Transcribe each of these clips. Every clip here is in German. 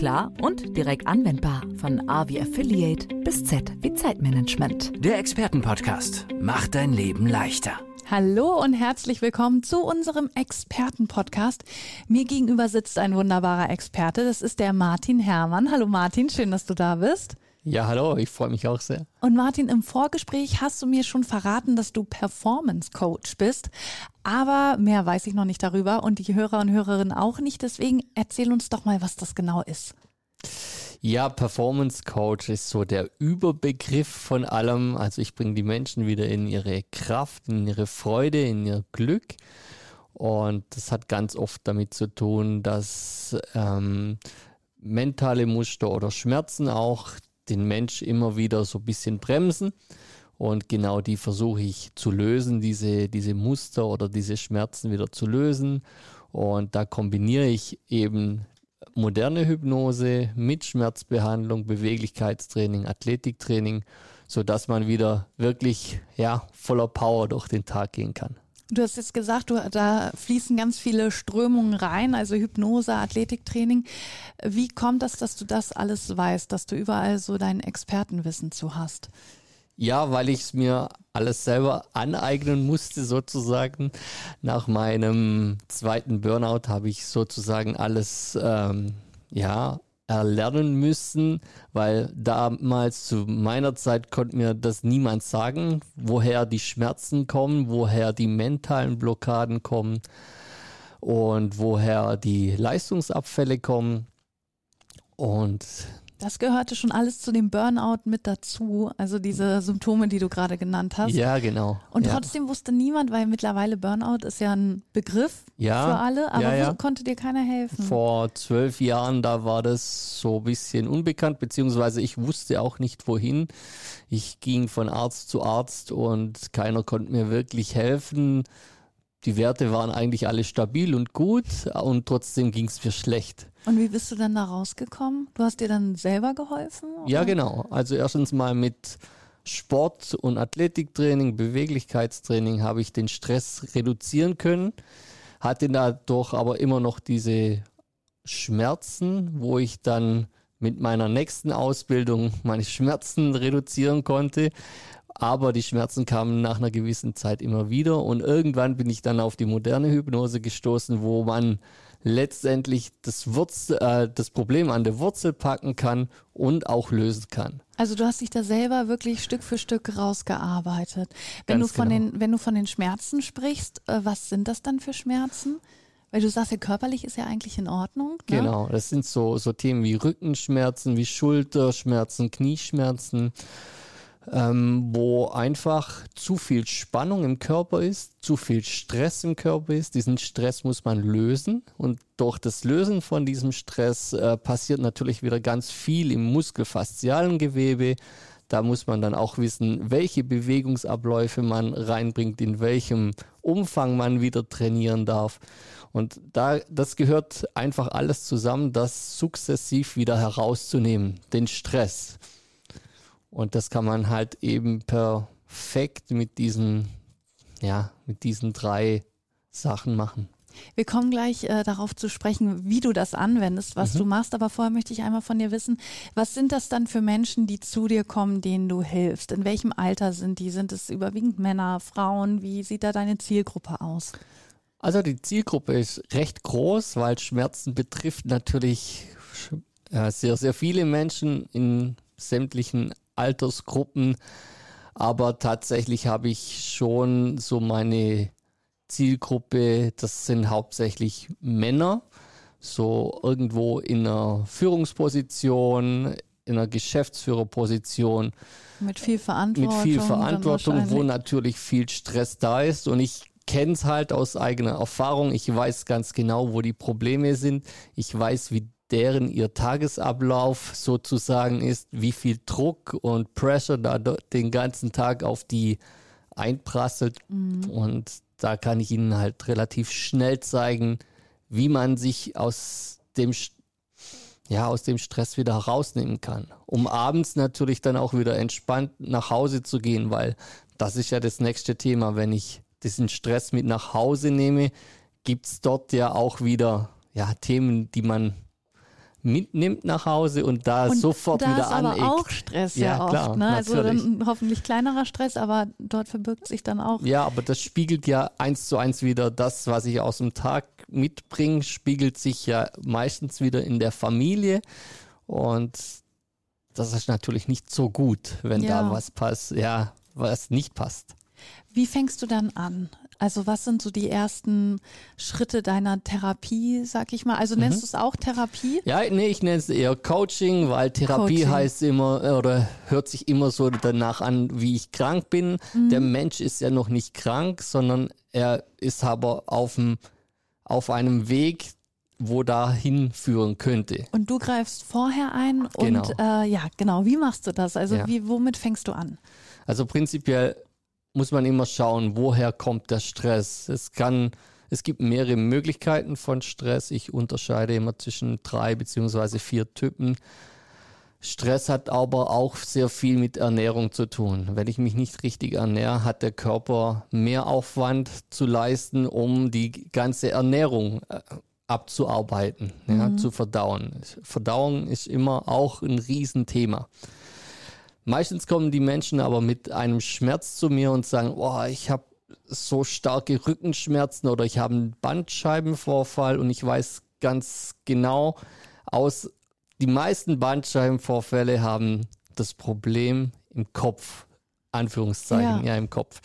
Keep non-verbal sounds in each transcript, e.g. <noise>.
klar und direkt anwendbar. Von A wie Affiliate bis Z wie Zeitmanagement. Der Expertenpodcast macht dein Leben leichter. Hallo und herzlich willkommen zu unserem Expertenpodcast. Mir gegenüber sitzt ein wunderbarer Experte. Das ist der Martin Herrmann. Hallo Martin, schön, dass du da bist. Ja, hallo, ich freue mich auch sehr. Und Martin, im Vorgespräch hast du mir schon verraten, dass du Performance Coach bist. Aber mehr weiß ich noch nicht darüber und die Hörer und Hörerinnen auch nicht. Deswegen erzähl uns doch mal, was das genau ist. Ja, Performance Coach ist so der Überbegriff von allem. Also ich bringe die Menschen wieder in ihre Kraft, in ihre Freude, in ihr Glück. Und das hat ganz oft damit zu tun, dass ähm, mentale Muster oder Schmerzen auch den Mensch immer wieder so ein bisschen bremsen. Und genau die versuche ich zu lösen, diese, diese Muster oder diese Schmerzen wieder zu lösen. Und da kombiniere ich eben moderne Hypnose mit Schmerzbehandlung, Beweglichkeitstraining, Athletiktraining, sodass man wieder wirklich ja, voller Power durch den Tag gehen kann. Du hast jetzt gesagt, du, da fließen ganz viele Strömungen rein, also Hypnose, Athletiktraining. Wie kommt das, dass du das alles weißt, dass du überall so dein Expertenwissen zu hast? Ja, weil ich es mir alles selber aneignen musste, sozusagen. Nach meinem zweiten Burnout habe ich sozusagen alles, ähm, ja, erlernen müssen, weil damals zu meiner Zeit konnte mir das niemand sagen, woher die Schmerzen kommen, woher die mentalen Blockaden kommen und woher die Leistungsabfälle kommen. Und das gehörte schon alles zu dem Burnout mit dazu, also diese Symptome, die du gerade genannt hast. Ja, genau. Und ja. trotzdem wusste niemand, weil mittlerweile Burnout ist ja ein Begriff ja, für alle, aber ja, konnte dir keiner helfen. Vor zwölf Jahren, da war das so ein bisschen unbekannt, beziehungsweise ich wusste auch nicht wohin. Ich ging von Arzt zu Arzt und keiner konnte mir wirklich helfen. Die Werte waren eigentlich alle stabil und gut und trotzdem ging es mir schlecht. Und wie bist du dann da rausgekommen? Du hast dir dann selber geholfen? Oder? Ja, genau. Also erstens mal mit Sport und Athletiktraining, Beweglichkeitstraining habe ich den Stress reduzieren können, hatte dadurch aber immer noch diese Schmerzen, wo ich dann mit meiner nächsten Ausbildung meine Schmerzen reduzieren konnte. Aber die Schmerzen kamen nach einer gewissen Zeit immer wieder und irgendwann bin ich dann auf die moderne Hypnose gestoßen, wo man letztendlich das, Wurzel, äh, das Problem an der Wurzel packen kann und auch lösen kann. Also du hast dich da selber wirklich Stück für Stück rausgearbeitet. Wenn, du von, genau. den, wenn du von den Schmerzen sprichst, äh, was sind das dann für Schmerzen? Weil du sagst ja, körperlich ist ja eigentlich in Ordnung. Ne? Genau, das sind so, so Themen wie Rückenschmerzen, wie Schulterschmerzen, Knieschmerzen ähm, wo einfach zu viel Spannung im Körper ist, zu viel Stress im Körper ist. Diesen Stress muss man lösen und durch das Lösen von diesem Stress äh, passiert natürlich wieder ganz viel im muskelfaszialen Gewebe. Da muss man dann auch wissen, welche Bewegungsabläufe man reinbringt, in welchem Umfang man wieder trainieren darf. Und da, das gehört einfach alles zusammen, das sukzessiv wieder herauszunehmen, den Stress. Und das kann man halt eben perfekt mit diesen, ja, mit diesen drei Sachen machen. Wir kommen gleich äh, darauf zu sprechen, wie du das anwendest, was mhm. du machst. Aber vorher möchte ich einmal von dir wissen, was sind das dann für Menschen, die zu dir kommen, denen du hilfst? In welchem Alter sind die? Sind es überwiegend Männer, Frauen? Wie sieht da deine Zielgruppe aus? Also die Zielgruppe ist recht groß, weil Schmerzen betrifft natürlich äh, sehr, sehr viele Menschen in sämtlichen Altersgruppen. Aber tatsächlich habe ich schon so meine Zielgruppe, das sind hauptsächlich Männer, so irgendwo in einer Führungsposition, in einer Geschäftsführerposition. Mit viel Verantwortung. Mit viel Verantwortung, wo natürlich viel Stress da ist. Und ich kenne es halt aus eigener Erfahrung. Ich weiß ganz genau, wo die Probleme sind. Ich weiß, wie deren ihr Tagesablauf sozusagen ist, wie viel Druck und Pressure da den ganzen Tag auf die einprasselt. Mhm. Und da kann ich Ihnen halt relativ schnell zeigen, wie man sich aus dem ja, aus dem Stress wieder herausnehmen kann. Um abends natürlich dann auch wieder entspannt nach Hause zu gehen, weil das ist ja das nächste Thema. Wenn ich diesen Stress mit nach Hause nehme, gibt es dort ja auch wieder ja, Themen, die man mitnimmt nach Hause und da und sofort da wieder ist aneckt. aber auch Stress ja, ja oft. Klar, ne? Also dann hoffentlich kleinerer Stress, aber dort verbirgt sich dann auch. Ja, aber das spiegelt ja eins zu eins wieder das, was ich aus dem Tag mitbringe, spiegelt sich ja meistens wieder in der Familie und das ist natürlich nicht so gut, wenn ja. da was passt, ja, was nicht passt. Wie fängst du dann an? Also was sind so die ersten Schritte deiner Therapie, sag ich mal? Also nennst mhm. du es auch Therapie? Ja, nee, ich nenne es eher Coaching, weil Therapie Coaching. heißt immer oder hört sich immer so danach an, wie ich krank bin. Mhm. Der Mensch ist ja noch nicht krank, sondern er ist aber auf, dem, auf einem Weg, wo dahin führen könnte. Und du greifst vorher ein genau. und äh, ja, genau, wie machst du das? Also ja. wie, womit fängst du an? Also prinzipiell muss man immer schauen, woher kommt der Stress. Es kann, es gibt mehrere Möglichkeiten von Stress. Ich unterscheide immer zwischen drei beziehungsweise vier Typen. Stress hat aber auch sehr viel mit Ernährung zu tun. Wenn ich mich nicht richtig ernähre, hat der Körper mehr Aufwand zu leisten, um die ganze Ernährung äh, abzuarbeiten, ja, mhm. zu verdauen. Verdauung ist immer auch ein Riesenthema. Meistens kommen die Menschen aber mit einem Schmerz zu mir und sagen, oh, ich habe so starke Rückenschmerzen oder ich habe einen Bandscheibenvorfall und ich weiß ganz genau aus, die meisten Bandscheibenvorfälle haben das Problem im Kopf, Anführungszeichen, ja, ja im Kopf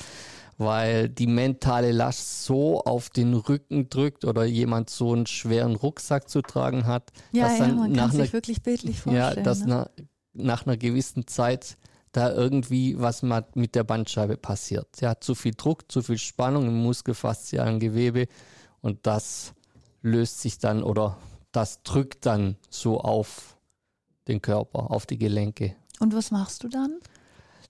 weil die mentale Last so auf den Rücken drückt oder jemand so einen schweren Rucksack zu tragen hat, ja, dass ja, dann man nach kann einer, sich wirklich bildlich vorstellen. Ja, dass ne? Nach, einer gewissen Zeit da irgendwie was mit der Bandscheibe passiert. Sie hat zu viel Druck, zu viel Spannung im muskelfaszialen Gewebe und das löst sich dann oder das drückt dann so auf den Körper, auf die Gelenke. Und was machst du dann?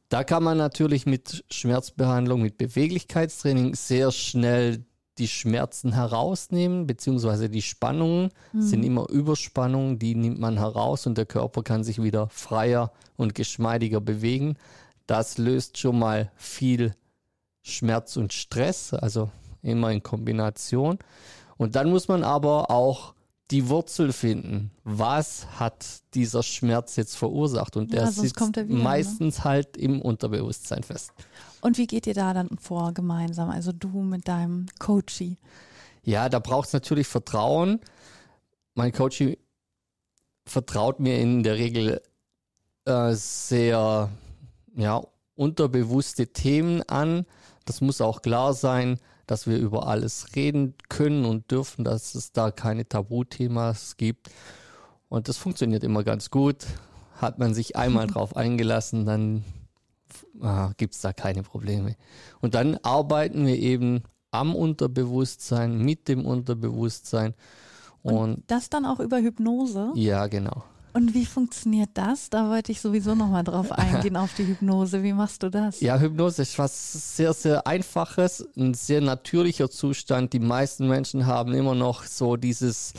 Da kann man natürlich mit Schmerzbehandlung, mit Beweglichkeitstraining sehr schnell die Schmerzen herausnehmen, beziehungsweise die Spannungen mhm. sind immer Überspannungen, die nimmt man heraus und der Körper kann sich wieder freier und geschmeidiger bewegen. Das löst schon mal viel Schmerz und Stress, also immer in Kombination. Und dann muss man aber auch die Wurzel finden. Was hat dieser Schmerz jetzt verursacht? Und der ja, sitzt wieder, ne? meistens ne? halt im Unterbewusstsein fest. Und wie geht ihr da dann vor gemeinsam? Also du mit deinem Coachie? Ja, da braucht es natürlich Vertrauen. Mein Coachie vertraut mir in der Regel äh, sehr ja, unterbewusste Themen an. Das muss auch klar sein dass wir über alles reden können und dürfen, dass es da keine Tabuthemas gibt. Und das funktioniert immer ganz gut. Hat man sich einmal <laughs> drauf eingelassen, dann ah, gibt es da keine Probleme. Und dann arbeiten wir eben am Unterbewusstsein, mit dem Unterbewusstsein. Und, und das dann auch über Hypnose? Ja, genau. Und wie funktioniert das? Da wollte ich sowieso nochmal drauf eingehen, auf die Hypnose. Wie machst du das? Ja, Hypnose ist was sehr, sehr Einfaches, ein sehr natürlicher Zustand. Die meisten Menschen haben immer noch so dieses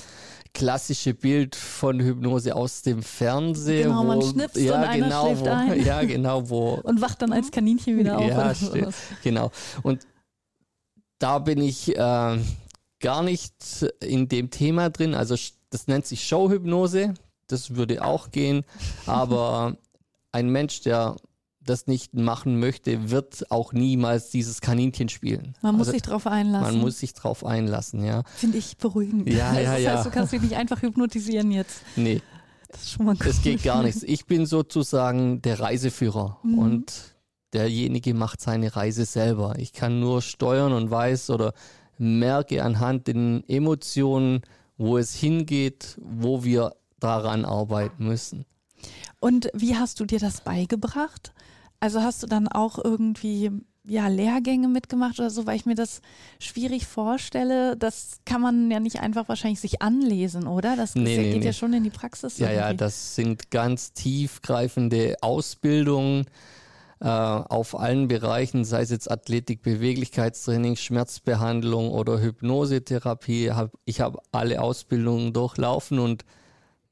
klassische Bild von Hypnose aus dem Fernsehen. Genau, wo, man schnipst ja, und einer genau, schläft wo, ein. <laughs> Ja, genau, wo. Und wacht dann als Kaninchen wieder auf. Ja, stimmt, genau. Und da bin ich äh, gar nicht in dem Thema drin. Also das nennt sich Showhypnose das würde auch gehen. Aber ein Mensch, der das nicht machen möchte, wird auch niemals dieses Kaninchen spielen. Man muss also, sich darauf einlassen. Man muss sich darauf einlassen, ja. Finde ich beruhigend. Ja, <laughs> ja, das heißt, du kannst dich nicht einfach hypnotisieren jetzt. Nee. Das ist schon mal gut. Das geht gar <laughs> nichts. Ich bin sozusagen der Reiseführer mhm. und derjenige macht seine Reise selber. Ich kann nur steuern und weiß oder merke anhand den Emotionen, wo es hingeht, wo wir daran arbeiten müssen. Und wie hast du dir das beigebracht? Also hast du dann auch irgendwie ja, Lehrgänge mitgemacht oder so, weil ich mir das schwierig vorstelle. Das kann man ja nicht einfach wahrscheinlich sich anlesen, oder? Das, nee, geht nee, ja schon in die Praxis. Ja, irgendwie. ja, das sind ganz tiefgreifende Ausbildungen äh, auf allen Bereichen, sei es jetzt Athletik, Beweglichkeitstraining, Schmerzbehandlung oder Hypnosetherapie. ich habe alle Ausbildungen durchlaufen und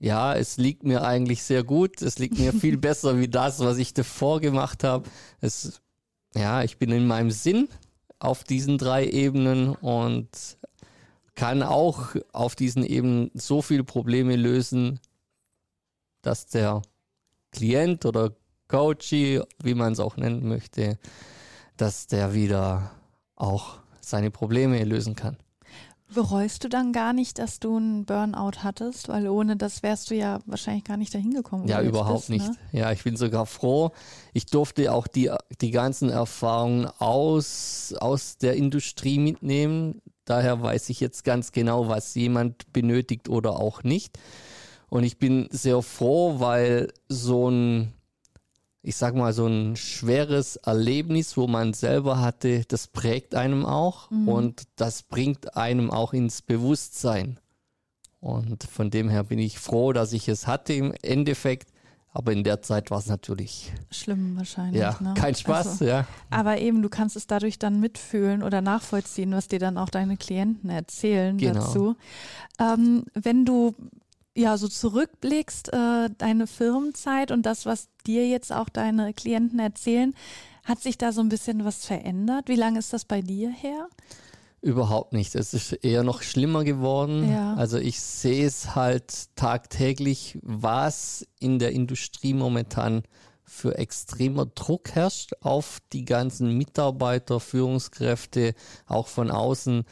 ja, es liegt mir eigentlich sehr gut. Es liegt mir viel <laughs> besser wie das, was ich davor gemacht habe. Es, ja, ich bin in meinem Sinn auf diesen drei Ebenen und kann auch auf diesen Ebenen so viele Probleme lösen, dass der Klient oder Coachy, wie man es auch nennen möchte, dass der wieder auch seine Probleme lösen kann. Bereust du dann gar nicht, dass du einen Burnout hattest? Weil ohne das wärst du ja wahrscheinlich gar nicht dahin gekommen. Ja, überhaupt bist, nicht. Ne? Ja, ich bin sogar froh. Ich durfte auch die, die ganzen Erfahrungen aus, aus der Industrie mitnehmen. Daher weiß ich jetzt ganz genau, was jemand benötigt oder auch nicht. Und ich bin sehr froh, weil so ein ich sag mal, so ein schweres Erlebnis, wo man selber hatte, das prägt einem auch mhm. und das bringt einem auch ins Bewusstsein. Und von dem her bin ich froh, dass ich es hatte im Endeffekt. Aber in der Zeit war es natürlich schlimm wahrscheinlich. Ja, ne? kein Spaß, also, ja. Aber eben, du kannst es dadurch dann mitfühlen oder nachvollziehen, was dir dann auch deine Klienten erzählen genau. dazu. Ähm, wenn du ja so zurückblickst, äh, deine Firmenzeit und das, was dir jetzt auch deine Klienten erzählen, hat sich da so ein bisschen was verändert? Wie lange ist das bei dir her? Überhaupt nicht. Es ist eher noch schlimmer geworden. Ja. Also ich sehe es halt tagtäglich, was in der Industrie momentan für extremer Druck herrscht auf die ganzen Mitarbeiter, Führungskräfte, auch von außen.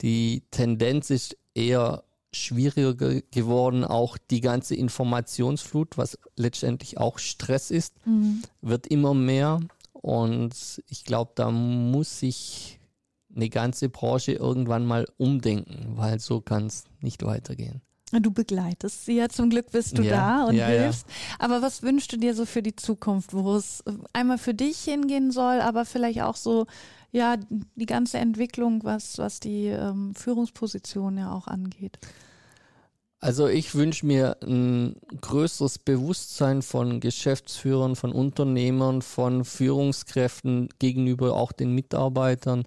Die Tendenz ist eher schwieriger geworden. Auch die ganze Informationsflut, was letztendlich auch Stress ist, mhm. wird immer mehr. Und ich glaube, da muss sich eine ganze Branche irgendwann mal umdenken, weil so kann es nicht weitergehen. Du begleitest sie ja, zum Glück bist du ja, da und ja, hilfst. Ja. Aber was wünschst du dir so für die Zukunft, wo es einmal für dich hingehen soll, aber vielleicht auch so ja, die ganze Entwicklung, was, was die ähm, Führungsposition ja auch angeht? Also ich wünsche mir ein größeres Bewusstsein von Geschäftsführern, von Unternehmern, von Führungskräften gegenüber auch den Mitarbeitern.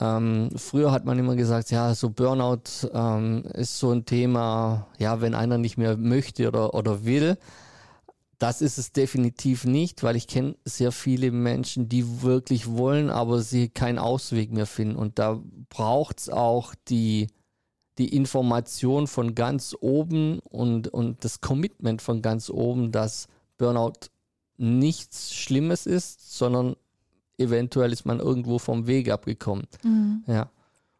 Ähm, früher hat man immer gesagt, ja, so Burnout ähm, ist so ein Thema, ja, wenn einer nicht mehr möchte oder, oder will. Das ist es definitiv nicht, weil ich kenne sehr viele Menschen, die wirklich wollen, aber sie keinen Ausweg mehr finden. Und da braucht es auch die, die Information von ganz oben und, und das Commitment von ganz oben, dass Burnout nichts Schlimmes ist, sondern eventuell ist man irgendwo vom Weg abgekommen. Mhm. Ja.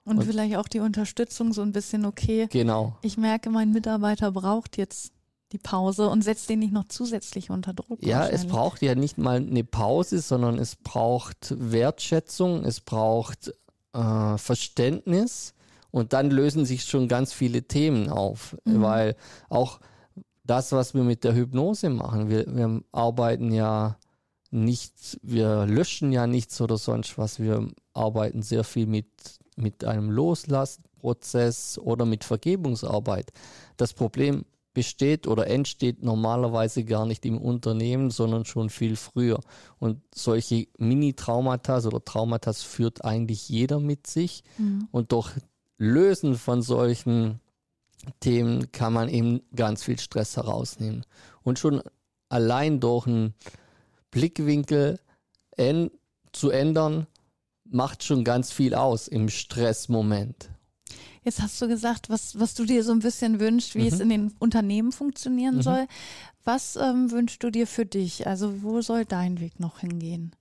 Und, und, vielleicht auch die Unterstützung so ein bisschen, okay, genau. ich merke, mein Mitarbeiter braucht jetzt die Pause und setzt den nicht noch zusätzlich unter Druck. Ja, es braucht ja nicht mal eine Pause, sondern es braucht Wertschätzung, es braucht äh, Verständnis und dann lösen sich schon ganz viele Themen auf, mhm. weil auch das, was wir mit der Hypnose machen, wir, wir arbeiten ja nicht, wir löschen ja nichts oder sonst was, wir arbeiten sehr viel mit, mit einem Loslassprozess oder mit Vergebungsarbeit. Das Problem besteht oder entsteht normalerweise gar nicht im Unternehmen, sondern schon viel früher. Und solche Mini-Traumata oder Traumata führt eigentlich jeder mit sich. Mhm. Und durch Lösen von solchen Themen kann man eben ganz viel Stress herausnehmen. Und schon allein durch einen Blickwinkel zu ändern, macht schon ganz viel aus im Stressmoment. Jetzt hast du gesagt, was, was du dir so ein bisschen wünschst, wie mhm. es in den Unternehmen funktionieren mhm. soll. Was ähm, wünschst du dir für dich? Also wo soll dein Weg noch hingehen?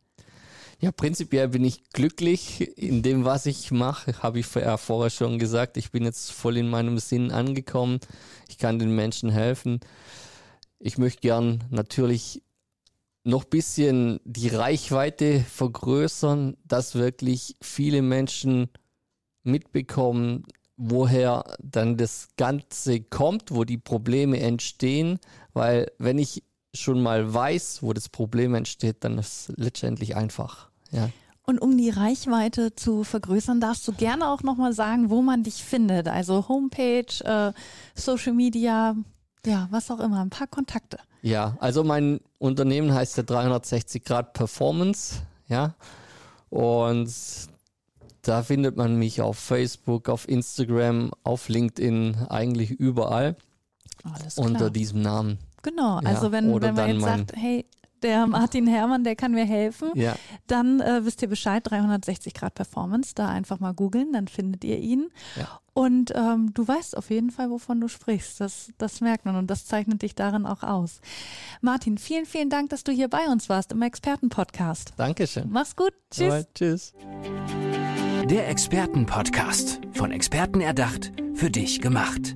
Ja, prinzipiell bin ich glücklich in dem, was ich mache. Habe ich vorher schon gesagt. Ich bin jetzt voll in meinem Sinn angekommen. Ich kann den Menschen helfen. Ich möchte gern natürlich noch ein bisschen die Reichweite vergrößern, dass wirklich viele Menschen mitbekommen, woher dann das Ganze kommt, wo die Probleme entstehen, weil wenn ich schon mal weiß, wo das Problem entsteht, dann ist es letztendlich einfach. Ja. Und um die Reichweite zu vergrößern, darfst du gerne auch nochmal sagen, wo man dich findet. Also Homepage, äh, Social Media, ja, was auch immer, ein paar Kontakte. Ja, also mein Unternehmen heißt der 360 Grad Performance, ja. Und da findet man mich auf Facebook, auf Instagram, auf LinkedIn, eigentlich überall. Alles unter klar. diesem Namen. Genau, Ja, also wenn, oder wenn man jetzt mein- sagt, hey, der Martin Herrmann, der kann mir helfen, Ja. dann äh, wisst ihr Bescheid, 360 Grad Performance, da einfach mal googeln, dann findet ihr ihn. Ja. Und ähm, du weißt auf jeden Fall, wovon du sprichst. Das, das merkt man und das zeichnet dich darin auch aus. Martin, vielen, vielen Dank, dass du hier bei uns warst im Expertenpodcast. Dankeschön. Mach's gut. Tschüss. Alright, tschüss. Der Expertenpodcast. Von Experten erdacht, für dich gemacht.